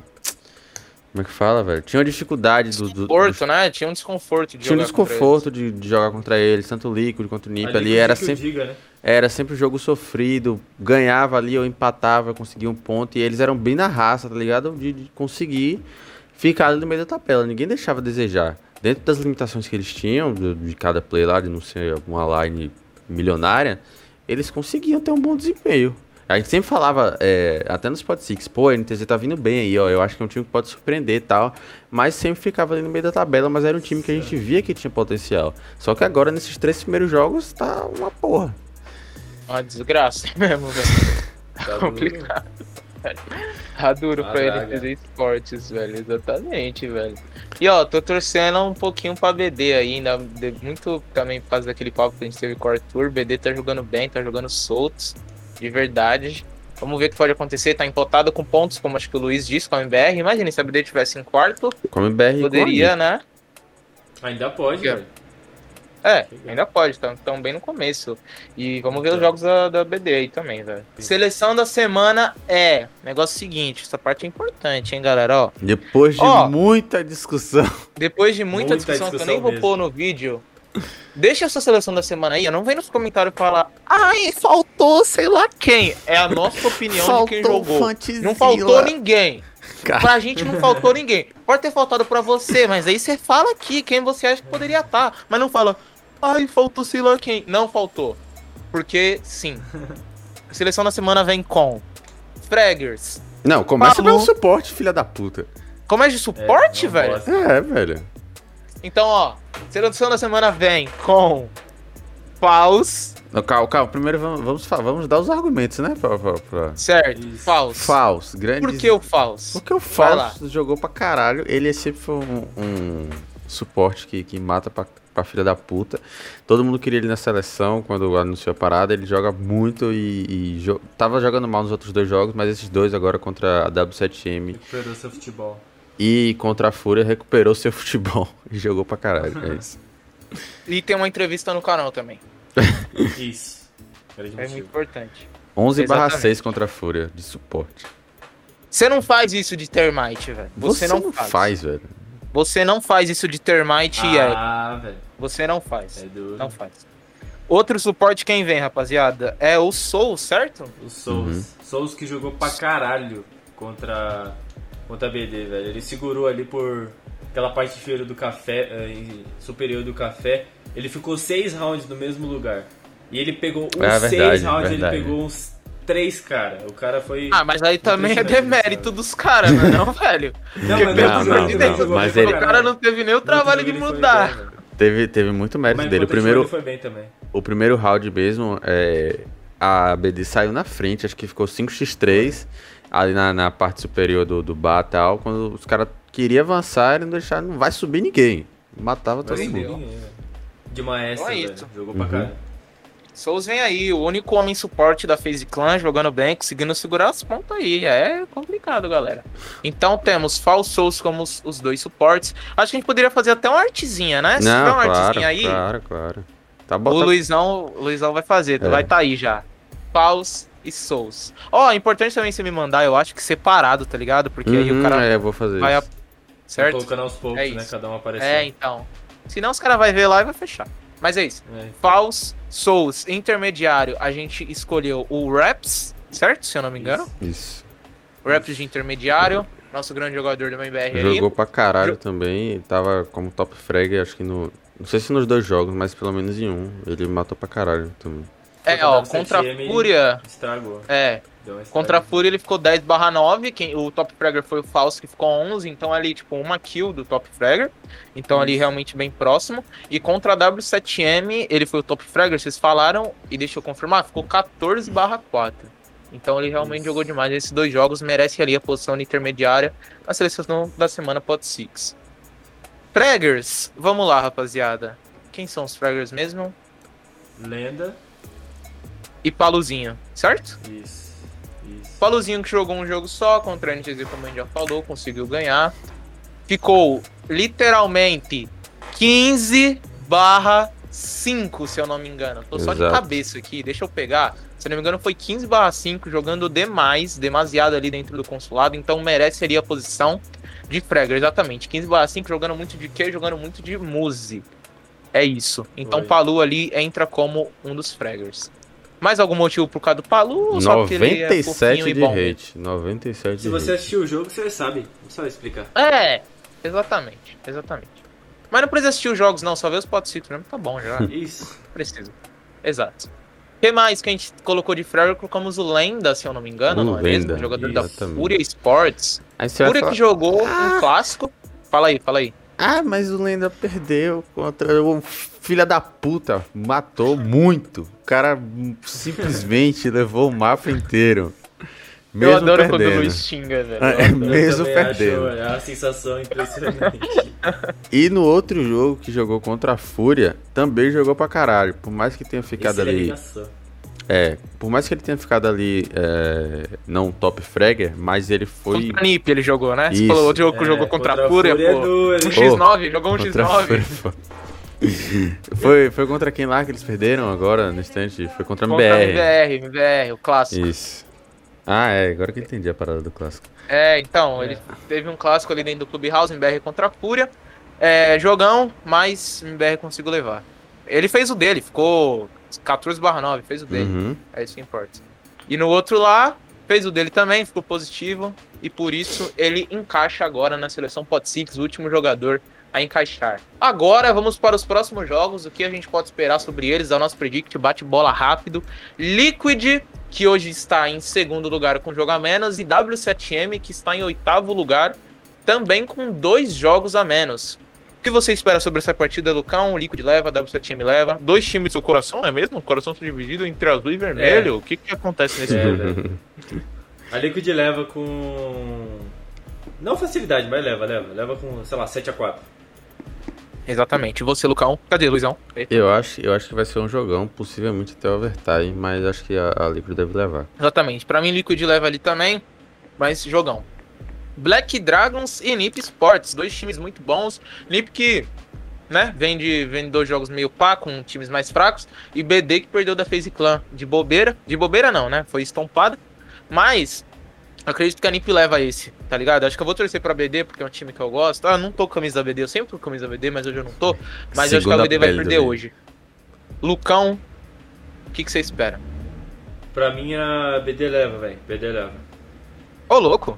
Como é que fala, velho? Tinha uma dificuldade do. do, do Desconforto, né? Tinha um desconforto de tinha um jogar contra desconforto de, de jogar contra eles, tanto o Liquid quanto o NiP ali, Ali era sempre. diga, né? Era sempre um jogo sofrido, ganhava ali ou empatava, conseguia um ponto, e eles eram bem na raça, tá ligado? De, de conseguir ficar ali no meio da tabela, ninguém deixava a desejar. Dentro das limitações que eles tinham, do- de cada play lá, de não ser uma line milionária, eles conseguiam ter um bom desempenho. A gente sempre falava, é, até nos Pod Six, pô, a NTZ tá vindo bem aí, ó. Eu acho que é um time que pode surpreender e tal. Mas sempre ficava ali no meio da tabela, mas era um time que a gente via que tinha potencial. Só que agora, nesses três primeiros jogos, tá uma porra. Uma desgraça mesmo, velho. Tá complicado. velho. Tá duro A pra draga. NTZ Esportes, velho. Exatamente, velho. E ó, tô torcendo um pouquinho pra BD ainda. Muito também por causa daquele papo que a gente teve com o Arthur. BD tá jogando bem, tá jogando soltos. De verdade. Vamos ver o que pode acontecer. Tá empotado com pontos, como acho que o Luiz disse com a MBR. Imagina se a BD tivesse em quarto. Come BR Poderia, né? Ainda pode. É, ainda pode, tão, tão bem no começo. E vamos ver os jogos da, da BD aí também, velho. Seleção da semana é. Negócio seguinte, essa parte é importante, hein, galera? Ó, Depois de Ó. muita discussão. depois de muita, Muita discussão, que eu discussão nem vou mesmo. pôr no vídeo, deixa essa seleção da semana aí. Não vem nos comentários falar, ai, faltou sei lá quem. É a nossa opinião de quem jogou. Não faltou ninguém. Cara. Pra gente não faltou ninguém. Pode ter faltado pra você, mas aí você fala aqui quem você acha que poderia estar. Mas não fala, ai, faltou sei lá quem. Não faltou. Porque, sim. A seleção da semana vem com Fraggers. Não, começa Pablo. pelo suporte, filha da puta. Como é de suporte, É, uma velho? É, velho. Então, ó, seleção da semana vem com Faus, Não, calma, calma. Primeiro vamos, vamos, dar os argumentos, né? Pra, pra, pra... certo? Isso. Faus. Faus, grande. Por que o Faus? Porque o. Faus jogou pra caralho. Ele sempre foi um, um suporte que, que mata pra, pra filha da puta. Todo mundo queria ele na seleção quando anunciou a parada. Ele joga muito e, e jo- tava jogando mal nos outros dois jogos, mas esses dois agora contra a W7M Recuperou seu futebol. E contra a Fúria recuperou seu futebol e jogou pra caralho. É isso. E tem uma entrevista no canal também. Isso. É muito importante. 11 barra Exatamente. 6 contra a Fúria de suporte. Você não faz isso de termite, velho. Você, não, faz. velho. Você não faz isso de termite e é. Ah, velho. Você não faz. É duro. Não faz. Outro suporte quem vem, rapaziada, é o Soul, certo? O Souls. Uhum. Souls que jogou pra caralho contra, contra a BD, velho. Ele segurou ali por aquela parte inferior do café, eh, superior do café. Ele ficou seis rounds no mesmo lugar. E ele pegou uns É seis verdade, rounds, verdade. ele pegou uns três, cara. O cara foi. Ah, mas aí também é demérito cara. dos caras, não é não, velho? não, mas não, não, de não, Deus, mas o ele- cara não teve nem o trabalho de mudar. bem. Teve, teve muito mérito Mas dele. O primeiro, foi bem também. o primeiro round mesmo, é, a BD saiu na frente, acho que ficou 5x3 ali na, na parte superior do, do bar e tal. Quando os caras queriam avançar, ele não deixaram, não vai subir ninguém. Matava todo mundo. De maestro, Então é isso. Jogou pra Uhum. caralho. Souls vem aí, o único homem suporte da FaZe Clan, jogando bem, conseguindo segurar as pontas aí. É complicado, galera. Então temos False Souls como os, os dois suportes. Acho que a gente poderia fazer até uma artezinha, né? Se tiver uma claro, artezinha aí, claro, claro. Tá o bom. Luizão, o Luizão vai fazer, É. vai estar tá aí já. False, e Souls. Ó, é importante também você me mandar, eu acho que separado, tá ligado? Porque aí o Uhum, cara É, vou fazer vai. isso. A... Certo? Colocando aos poucos, É né? isso. Cada um aparecendo. É, então. Senão os caras vão ver lá e vai fechar. Mas é isso. É. Falls, Souls, intermediário, a gente escolheu o Raps, certo? Se eu não me engano. Isso. Raps de intermediário, nosso grande jogador do MBR. Jogou pra caralho Jo- também. Tava como top frag, acho que no. Não sei se nos dois jogos, mas pelo menos em um. Ele matou pra caralho também. É, ó, Contra a 7M, Fúria. Estragou. É, contra a. Fúria ele ficou 10 barra 9, quem, o top fragger foi o Falso que ficou 11, então ali tipo uma kill do top fragger, então ali Isso. realmente bem próximo. E contra a W7M ele foi o top fragger, vocês falaram, e deixa eu confirmar, ficou 14 barra 4. Então ele realmente Isso. jogou demais, esses dois jogos merece ali a posição intermediária na seleção da semana Pot 6. Fraggers, vamos lá rapaziada. Quem são os Fraggers mesmo? Lenda. E Paluzinho, certo? Isso. Isso. Paluzinho que jogou um jogo só contra a NTZ, como a gente já falou, conseguiu ganhar. Ficou literalmente 15 barra 5, se eu não me engano. Tô só de Exato. cabeça aqui, deixa eu pegar. Se eu não me engano, foi 15 barra 5, jogando demais, demasiado ali dentro do consulado, então merece ali a posição de Fragger, exatamente. 15 barra 5, jogando muito de Q, jogando muito de Muse. É isso. Então Foi. Palu ali entra como um dos Fraggers. Mais algum motivo por causa do Palu? ou só porque ele é 97 fofinho e de hate. 97 Se de você hate. assistiu o jogo, você sabe. Não só explicar. É, exatamente, exatamente. Mas não precisa assistir os jogos, não, só ver os pot mesmo, tá bom já. Isso. precisa. Exato. O que mais que a gente colocou de Fragger? Colocamos o Lenda, se eu não me engano, O não é Lenda, mesmo? Jogador da. Fúria Sports. Fúria falar, que jogou um clássico. Fala aí, fala aí. Ah, mas o Lenda perdeu contra o filho da puta. Matou muito. O cara simplesmente levou o mapa inteiro. Mesmo eu adoro quando o perdendo. Luiz xinga, velho. É, mesmo perdendo. Acho, é uma sensação impressionante. E no outro jogo que jogou contra a Fúria, também jogou pra caralho. Por mais que tenha ficado Esse ele é ali. ligação. É, por mais que ele tenha ficado ali é, não top fragger, mas ele foi. Contra a NiP ele jogou, né? Você Isso. falou outro jogo que É, jogou contra, contra a Fúria, é pô. Um X9, jogou um contra a X9. Fúria. foi, foi contra quem lá que eles perderam agora no instante? Foi contra a Contra a MBR. MBR, MBR, o clássico. Isso. Ah, é, agora que eu entendi a parada do clássico. É, então, É. ele teve um clássico ali dentro do Clubhouse, MBR contra a Fúria. É, jogão, mas MBR conseguiu levar. Ele fez o dele, ficou 14 barra 9, fez o dele. Uhum. É isso que importa. E no outro lá, fez o dele também, ficou positivo. E por isso ele encaixa agora na seleção Pot Six, o último jogador a encaixar. Agora vamos para os próximos jogos. O que a gente pode esperar sobre eles? É o nosso predict, bate bola rápido. Liquid, que hoje está em segundo lugar com jogo a menos. E W7M, que está em oitavo lugar, também com dois jogos a menos. O que você espera sobre essa partida, Lucão? Liquid leva, W7M leva. Dois times do coração, não é mesmo? O coração está dividido entre azul e vermelho. O que, que acontece nesse É, jogo? velho. A Liquid leva com. Não facilidade, mas leva, leva. Leva com, sei lá, 7x4. Exatamente. E você, Lucão? Cadê, Luizão? Eu acho, eu acho que vai ser um jogão, possivelmente até overtime, mas acho que a, a Liquid deve levar. Exatamente. Pra mim, Liquid leva ali também, mas jogão. Black Dragons e Nip Sports, dois times muito bons. Nip que, né, vem de, vem de dois jogos meio pá, com times mais fracos. E BD que perdeu da FaZe Clan de bobeira. De bobeira não, né? Foi estompada. Mas, acredito que a Nip leva esse, tá ligado? Acho que eu vou torcer pra BD, porque é um time que eu gosto. Ah, eu não tô com camisa da BD, eu sempre tô com camisa da BD, mas hoje eu não tô. Mas eu acho que a Segunda BD vai perder hoje. Lucão, o que, que você espera? Pra mim, a BD leva, velho. BD leva. Ô, louco.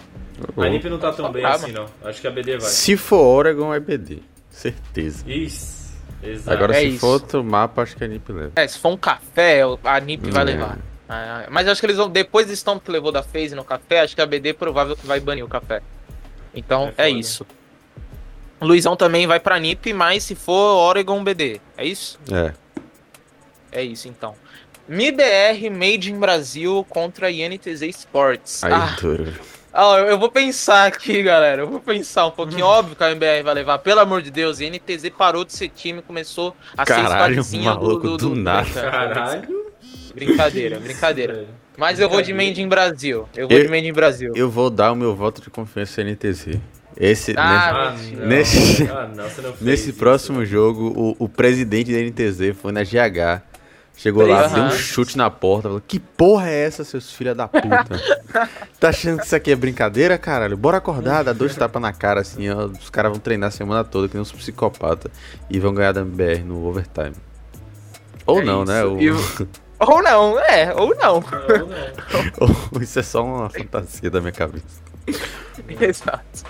A NiP não tá tão bem brava. assim, não. Acho que a BD vai. Se for Oregon, é BD. Certeza. Isso. Exato. Agora, É se isso. for outro mapa, acho que a NiP leva. É, se for um café, a NiP vai É. levar. Ah, mas acho que eles vão. Depois do stomp que levou da FaZe no café, acho que a BD é provável que vai banir o café. Então É é, isso. O Luizão também vai pra NiP, mas se for Oregon BD. É isso? É. É isso então. MIBR Made in Brasil contra INTZ Sports. Aí Ah, duro. Ah, eu vou pensar aqui, galera. Eu vou pensar um pouquinho. Óbvio que a MBR vai levar, pelo amor de Deus. E NTZ parou de ser time, começou a ser Caralho, esquadrinha maluco, do nada. Caralho. Brincadeira, brincadeira. Mas eu vou de Made in Brasil. Eu vou Eu- de Made in Brasil. Eu vou dar o meu voto de confiança à NTZ. Esse, Ah, Ah, mentira. não. Nesse- Ah, não, você não fez nesse, nesse isso. próximo jogo, o, o presidente da NTZ foi na GH Chegou lá, deu um chute na porta, falou, que porra é essa, seus filha da puta? tá achando que isso aqui é brincadeira, caralho? Bora acordar, dá dois tapas na cara, assim, ó, os caras vão treinar a semana toda, que nem uns psicopatas, e vão ganhar da MBR no overtime. Ou É não, isso. né? Ou... E o- Ou não, é, ou não. Não, não. ou isso é só uma fantasia da minha cabeça. Exato.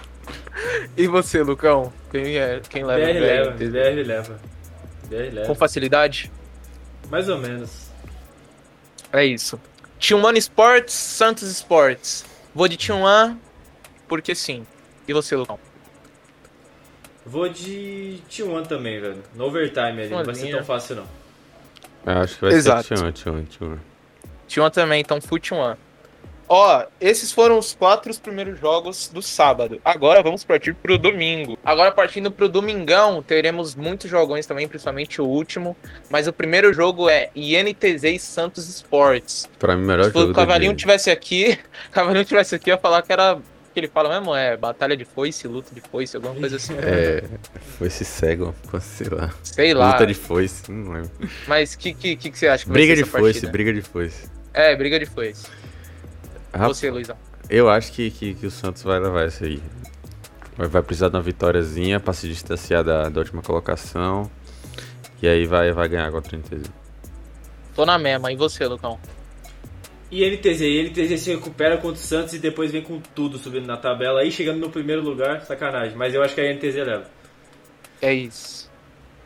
E você, Lucão? Quem, é, quem leva BR leva? BR leva. BR leva. Com facilidade? Mais ou menos. É isso. T1 Sports, Santos Sports. Vou de T1 porque sim. E você, Lucão? Vou de T1 também, velho. No overtime ali, não vai ser tão fácil não. Eu acho que vai Exato. ser Tchan, Tchan, Tchan. T1 também, então fui T1. Ó, esses foram os quatro primeiros jogos do sábado. Agora vamos partir pro domingo. Agora partindo pro domingão, teremos muitos jogões também, principalmente o último. Mas o primeiro jogo é INTZ e Santos Sports. Pra mim, o melhor Se jogo o do Cavalinho tivesse aqui, o Cavalinho tivesse aqui, eu ia falar que era. que ele fala mesmo? É batalha de foice, luta de foice, alguma coisa assim. É, foi esse cego, sei lá. Sei lá. Luta de foice, não lembro. Mas o que, que, que você acha que Briga vai de foice, partida? briga de foice. É, briga de foice. Rapaz, Você, Luizão. Eu acho que, que, que o Santos vai levar essa aí. Vai, vai precisar de uma vitóriazinha pra se distanciar da, da última colocação. E aí vai, vai ganhar contra o NTZ. Tô na mesma. E você, Lucão? E NTZ, e NTZ se recupera contra o Santos e depois vem com tudo subindo na tabela aí, chegando no primeiro lugar, sacanagem. Mas eu acho que a NTZ leva. É isso.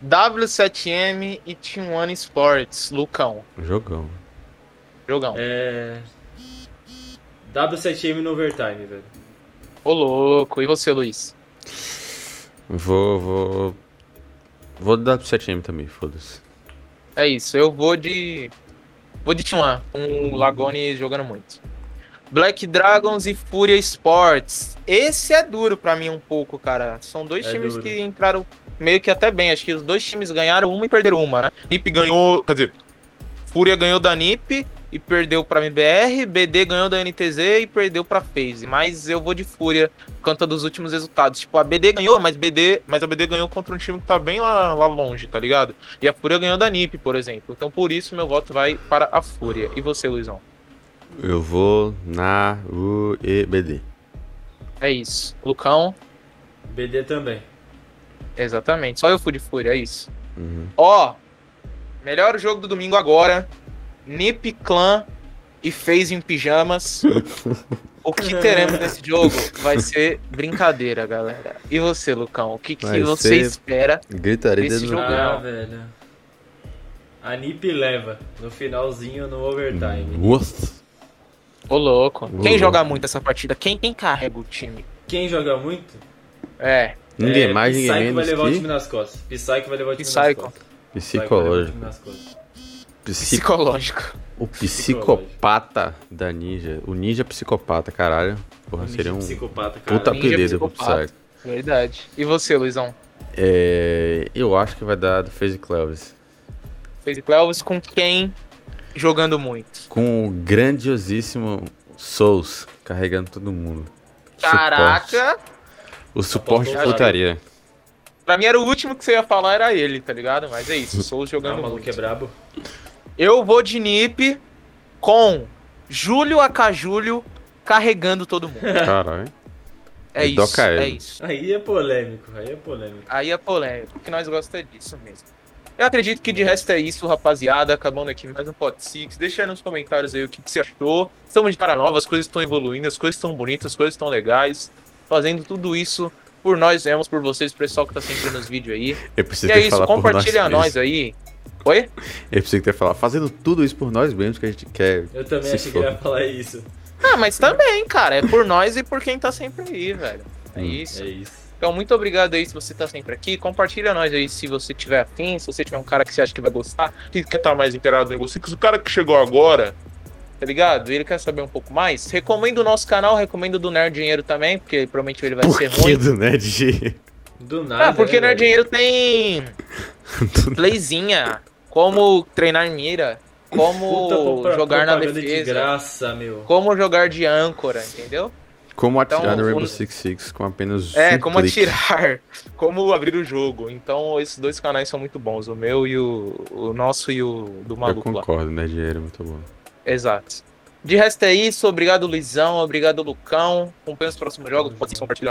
W7M e Team One Sports. Lucão. Jogão. Jogão. É. W7M no overtime, velho. Ô, louco. E você, Luiz? Vou, vou. Vou dar pro 7M também, foda-se. É isso. Eu vou de. Vou de One. Com o Lagone jogando muito. Black Dragons e Fúria Sports. Esse é duro pra mim um pouco, cara. São dois É times duro. que entraram meio que até bem. Acho que os dois times ganharam uma e perderam uma, né? NIP ganhou. Quer dizer, Fúria ganhou da NIP e perdeu pra MBR. BD ganhou da NTZ e perdeu pra FaZe. Mas eu vou de Fúria por conta dos últimos resultados. Tipo, a BD ganhou, mas BD, mas a BD ganhou contra um time que tá bem lá, lá longe, tá ligado? E a Fúria ganhou da NIP, por exemplo. Então por isso meu voto vai para a Fúria. E você, Luizão? Eu vou na UEBD. É isso. Lucão, BD também. exatamente. Só eu fui de Fúria, é isso. Uhum. Ó, melhor jogo do domingo agora. Nip Clan e FaZe em pijamas. o que teremos nesse jogo vai ser brincadeira, galera. E você, Lucão? O que, que Vai você ser- espera? Gritaria Esse dentro do jogo- Ah, velho. A NIP leva no finalzinho no overtime. Nossa. Ô, louco. Ô, Quem louco. joga muito essa partida? Quem, quem carrega o time? Quem joga muito? É, Ninguém é, mais, ninguém Psycho vai menos levar o time que nas costas. Psycho vai levar o time Psycho. nas costas. Psycho vai levar o time psicológico. nas costas. Psi- psicológico. O psicopata da ninja. O ninja psicopata, caralho. Porra, seria um psicopata, cara. puta apelido pro. Psycho. Verdade. E você, Luizão? É, eu acho que vai dar do FaZe Clevis. FaZe Cleves com quem jogando muito? Com o grandiosíssimo Souls carregando todo mundo. Suporte. Caraca! O suporte de putaria. Pra mim era o último que você ia falar, era ele, tá ligado? Mas é isso, Souls Ah, jogando o maluco é muito. brabo. Eu vou de Nip com Júlio Acajúlio carregando todo mundo. Caralho. É E isso, é isso. Aí é polêmico, aí é polêmico. Aí é polêmico, porque nós gostamos disso mesmo. Eu acredito que de resto é isso, rapaziada. Acabando aqui mais um Pod Six. Deixa aí nos comentários aí o que, que você achou. Estamos de cara nova, as coisas estão evoluindo, as coisas estão bonitas, as coisas estão legais. Fazendo tudo isso por nós mesmos, por vocês, pessoal que tá sempre nos vídeos aí. Eu preciso E é isso, compartilha nós, nós aí. Oi? Eu preciso ter falar. Fazendo tudo isso por nós mesmos que a gente quer. Eu também achei que ele for. ia falar isso. Ah, mas também, cara. É por nós e por quem tá sempre aí, velho. É Hum. isso. É isso. Então, muito obrigado aí se você tá sempre aqui. Compartilha nós aí se você tiver afim, se você tiver um cara que você acha que vai gostar, que quer estar mais inteirado no negócio. Se o cara que chegou agora, tá ligado? Ele quer saber um pouco mais. Recomendo o nosso canal, recomendo o do Nerd Dinheiro também, porque provavelmente ele vai Por ser que ruim. do Nerd? Do nada. Ah, porque o né, Nerd? Dinheiro tem playzinha, como treinar em mira, como Puta jogar na propaganda de defesa, graça, meu. como jogar de âncora, entendeu? Como atirar Então, no Rainbow Six Six com apenas É, um como clique. atirar, como abrir o jogo. Então, esses dois canais são muito bons. O meu e o, o nosso e o do Eu maluco lá. concordo, né? Dinheiro é muito bom. Exato. De resto é isso. Obrigado, Luizão. Obrigado, Lucão. Acompanhe os próximos jogos. Pode compartilhar